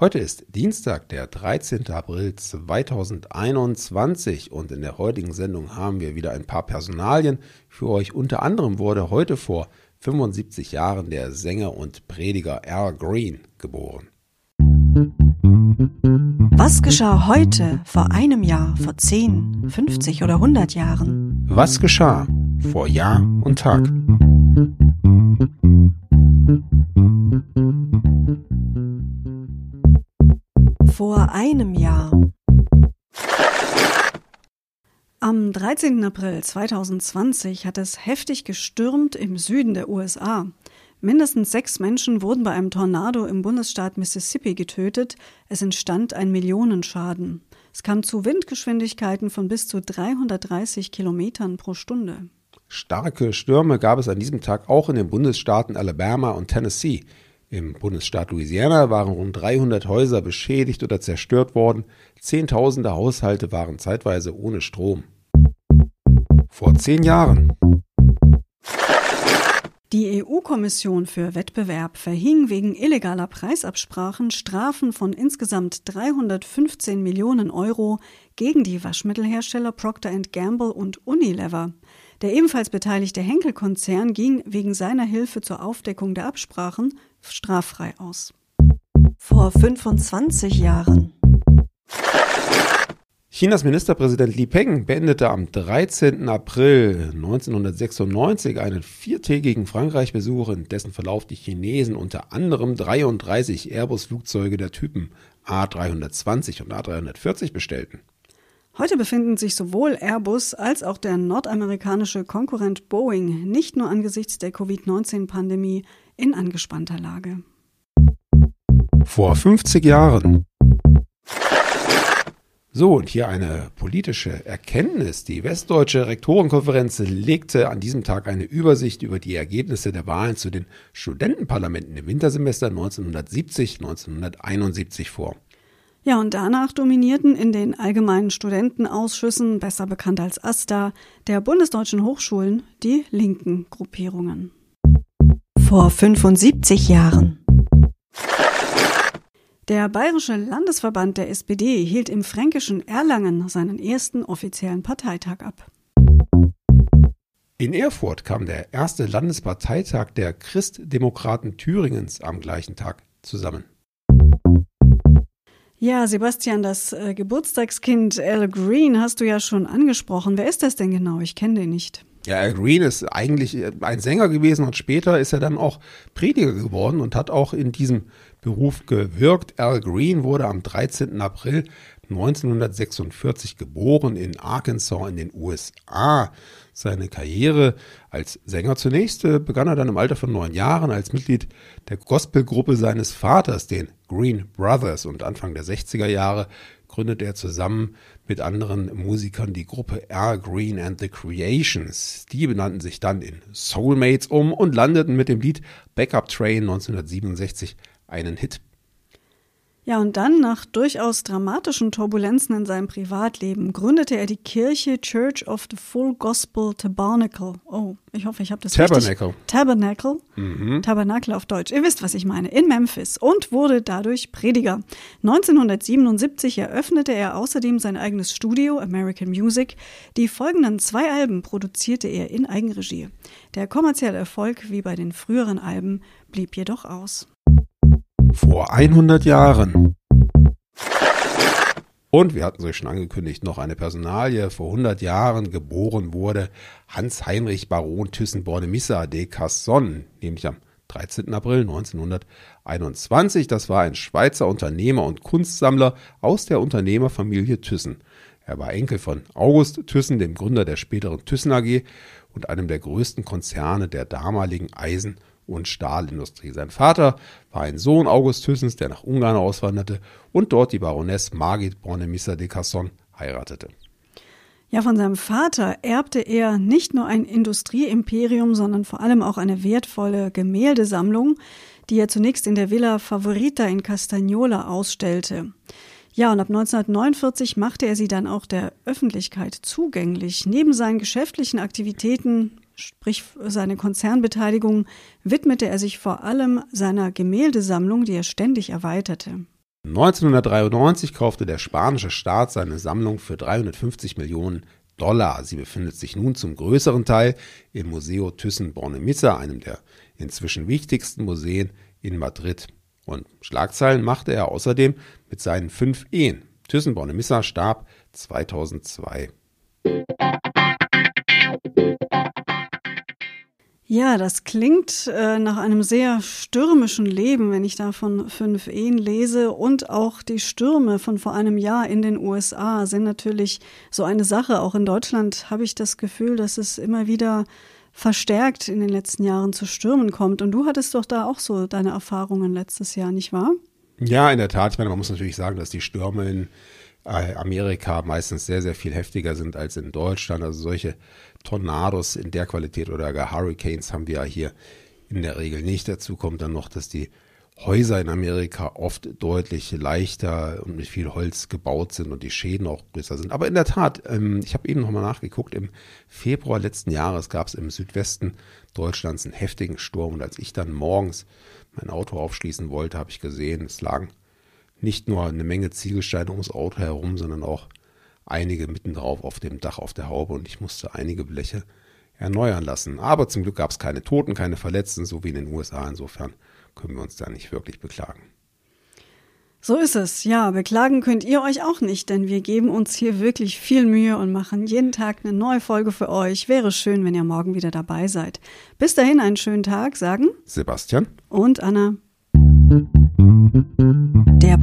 Heute ist Dienstag, der 13. April 2021 und in der heutigen Sendung haben wir wieder ein paar Personalien für euch. Unter anderem wurde heute vor 75 Jahren der Sänger und Prediger Al Green geboren. Was geschah heute, vor einem Jahr, vor 10, 50 oder 100 Jahren? Was geschah vor Jahr und Tag? Vor einem Jahr. Am 13. April 2020 hat es heftig gestürmt im Süden der USA. Mindestens sechs Menschen wurden bei einem Tornado im Bundesstaat Mississippi getötet. Es entstand ein Millionenschaden. Es kam zu Windgeschwindigkeiten von bis zu 330 Kilometern pro Stunde. Starke Stürme gab es an diesem Tag auch in den Bundesstaaten Alabama und Tennessee. Im Bundesstaat Louisiana waren rund 300 Häuser beschädigt oder zerstört worden. Zehntausende Haushalte waren zeitweise ohne Strom. Vor zehn Jahren. Die EU-Kommission für Wettbewerb verhing wegen illegaler Preisabsprachen Strafen von insgesamt 315 Millionen Euro gegen die Waschmittelhersteller Procter Gamble und Unilever. Der ebenfalls beteiligte Henkel-Konzern ging wegen seiner Hilfe zur Aufdeckung der Absprachen straffrei aus. Vor 25 Jahren. Chinas Ministerpräsident Li Peng beendete am 13. April 1996 einen viertägigen Frankreich-Besuch, in dessen Verlauf die Chinesen unter anderem 33 Airbus-Flugzeuge der Typen A320 und A340 bestellten. Heute befinden sich sowohl Airbus als auch der nordamerikanische Konkurrent Boeing nicht nur angesichts der Covid-19-Pandemie in angespannter Lage. Vor 50 Jahren. So, und hier eine politische Erkenntnis. Die Westdeutsche Rektorenkonferenz legte an diesem Tag eine Übersicht über die Ergebnisse der Wahlen zu den Studentenparlamenten im Wintersemester 1970-1971 vor. Ja, und danach dominierten in den allgemeinen Studentenausschüssen, besser bekannt als AStA, der bundesdeutschen Hochschulen die linken Gruppierungen. Vor 75 Jahren. Der Bayerische Landesverband der SPD hielt im fränkischen Erlangen seinen ersten offiziellen Parteitag ab. In Erfurt kam der erste Landesparteitag der Christdemokraten Thüringens am gleichen Tag zusammen. Ja, Sebastian, das äh, Geburtstagskind Al Green hast du ja schon angesprochen. Wer ist das denn genau? Ich kenne den nicht. Ja, Al Green ist eigentlich äh, ein Sänger gewesen und später ist er dann auch Prediger geworden und hat auch in diesem Beruf gewirkt. Al Green wurde am 13. April 1946 geboren in Arkansas in den USA. Seine Karriere als Sänger zunächst äh, begann er dann im Alter von neun Jahren als Mitglied der Gospelgruppe seines Vaters, den Green Brothers und Anfang der 60er Jahre gründete er zusammen mit anderen Musikern die Gruppe Al Green and the Creations. Die benannten sich dann in Soulmates um und landeten mit dem Lied Backup Train 1967 einen Hit ja, und dann, nach durchaus dramatischen Turbulenzen in seinem Privatleben, gründete er die Kirche Church of the Full Gospel Tabernacle. Oh, ich hoffe, ich habe das Tabernacle. richtig. Tabernacle. Mhm. Tabernacle auf Deutsch. Ihr wisst, was ich meine. In Memphis und wurde dadurch Prediger. 1977 eröffnete er außerdem sein eigenes Studio American Music. Die folgenden zwei Alben produzierte er in Eigenregie. Der kommerzielle Erfolg, wie bei den früheren Alben, blieb jedoch aus. Vor 100 Jahren. Und wir hatten es euch schon angekündigt, noch eine Personalie. Vor 100 Jahren geboren wurde Hans-Heinrich Baron Thyssen-Bornemisza de Casson, nämlich am 13. April 1921. Das war ein Schweizer Unternehmer und Kunstsammler aus der Unternehmerfamilie Thyssen. Er war Enkel von August Thyssen, dem Gründer der späteren Thyssen AG und einem der größten Konzerne der damaligen Eisen- und Stahlindustrie. Sein Vater war ein Sohn August Thyssens, der nach Ungarn auswanderte und dort die Baroness Margit Bornemisza de Casson heiratete. Ja, von seinem Vater erbte er nicht nur ein Industrieimperium, sondern vor allem auch eine wertvolle Gemäldesammlung, die er zunächst in der Villa Favorita in Castagnola ausstellte. Ja, und ab 1949 machte er sie dann auch der Öffentlichkeit zugänglich. Neben seinen geschäftlichen Aktivitäten sprich seine Konzernbeteiligung, widmete er sich vor allem seiner Gemäldesammlung, die er ständig erweiterte. 1993 kaufte der spanische Staat seine Sammlung für 350 Millionen Dollar. Sie befindet sich nun zum größeren Teil im Museo Thyssen-Bornemisza, einem der inzwischen wichtigsten Museen in Madrid. Und Schlagzeilen machte er außerdem mit seinen fünf Ehen. Thyssen-Bornemisza starb 2002. Ja, das klingt äh, nach einem sehr stürmischen Leben, wenn ich da von fünf Ehen lese. Und auch die Stürme von vor einem Jahr in den USA sind natürlich so eine Sache. Auch in Deutschland habe ich das Gefühl, dass es immer wieder verstärkt in den letzten Jahren zu Stürmen kommt. Und du hattest doch da auch so deine Erfahrungen letztes Jahr, nicht wahr? Ja, in der Tat. Ich meine, man muss natürlich sagen, dass die Stürme in Amerika meistens sehr, sehr viel heftiger sind als in Deutschland. Also solche Tornados in der Qualität oder gar Hurricanes haben wir ja hier in der Regel nicht. Dazu kommt dann noch, dass die Häuser in Amerika oft deutlich leichter und mit viel Holz gebaut sind und die Schäden auch größer sind. Aber in der Tat, ähm, ich habe eben nochmal nachgeguckt, im Februar letzten Jahres gab es im Südwesten Deutschlands einen heftigen Sturm und als ich dann morgens mein Auto aufschließen wollte, habe ich gesehen, es lagen nicht nur eine Menge Ziegelsteine ums Auto herum, sondern auch einige mitten drauf auf dem Dach auf der Haube und ich musste einige Bleche erneuern lassen. Aber zum Glück gab es keine Toten, keine Verletzten, so wie in den USA. Insofern können wir uns da nicht wirklich beklagen. So ist es. Ja, beklagen könnt ihr euch auch nicht, denn wir geben uns hier wirklich viel Mühe und machen jeden Tag eine neue Folge für euch. Wäre schön, wenn ihr morgen wieder dabei seid. Bis dahin einen schönen Tag, sagen Sebastian und Anna.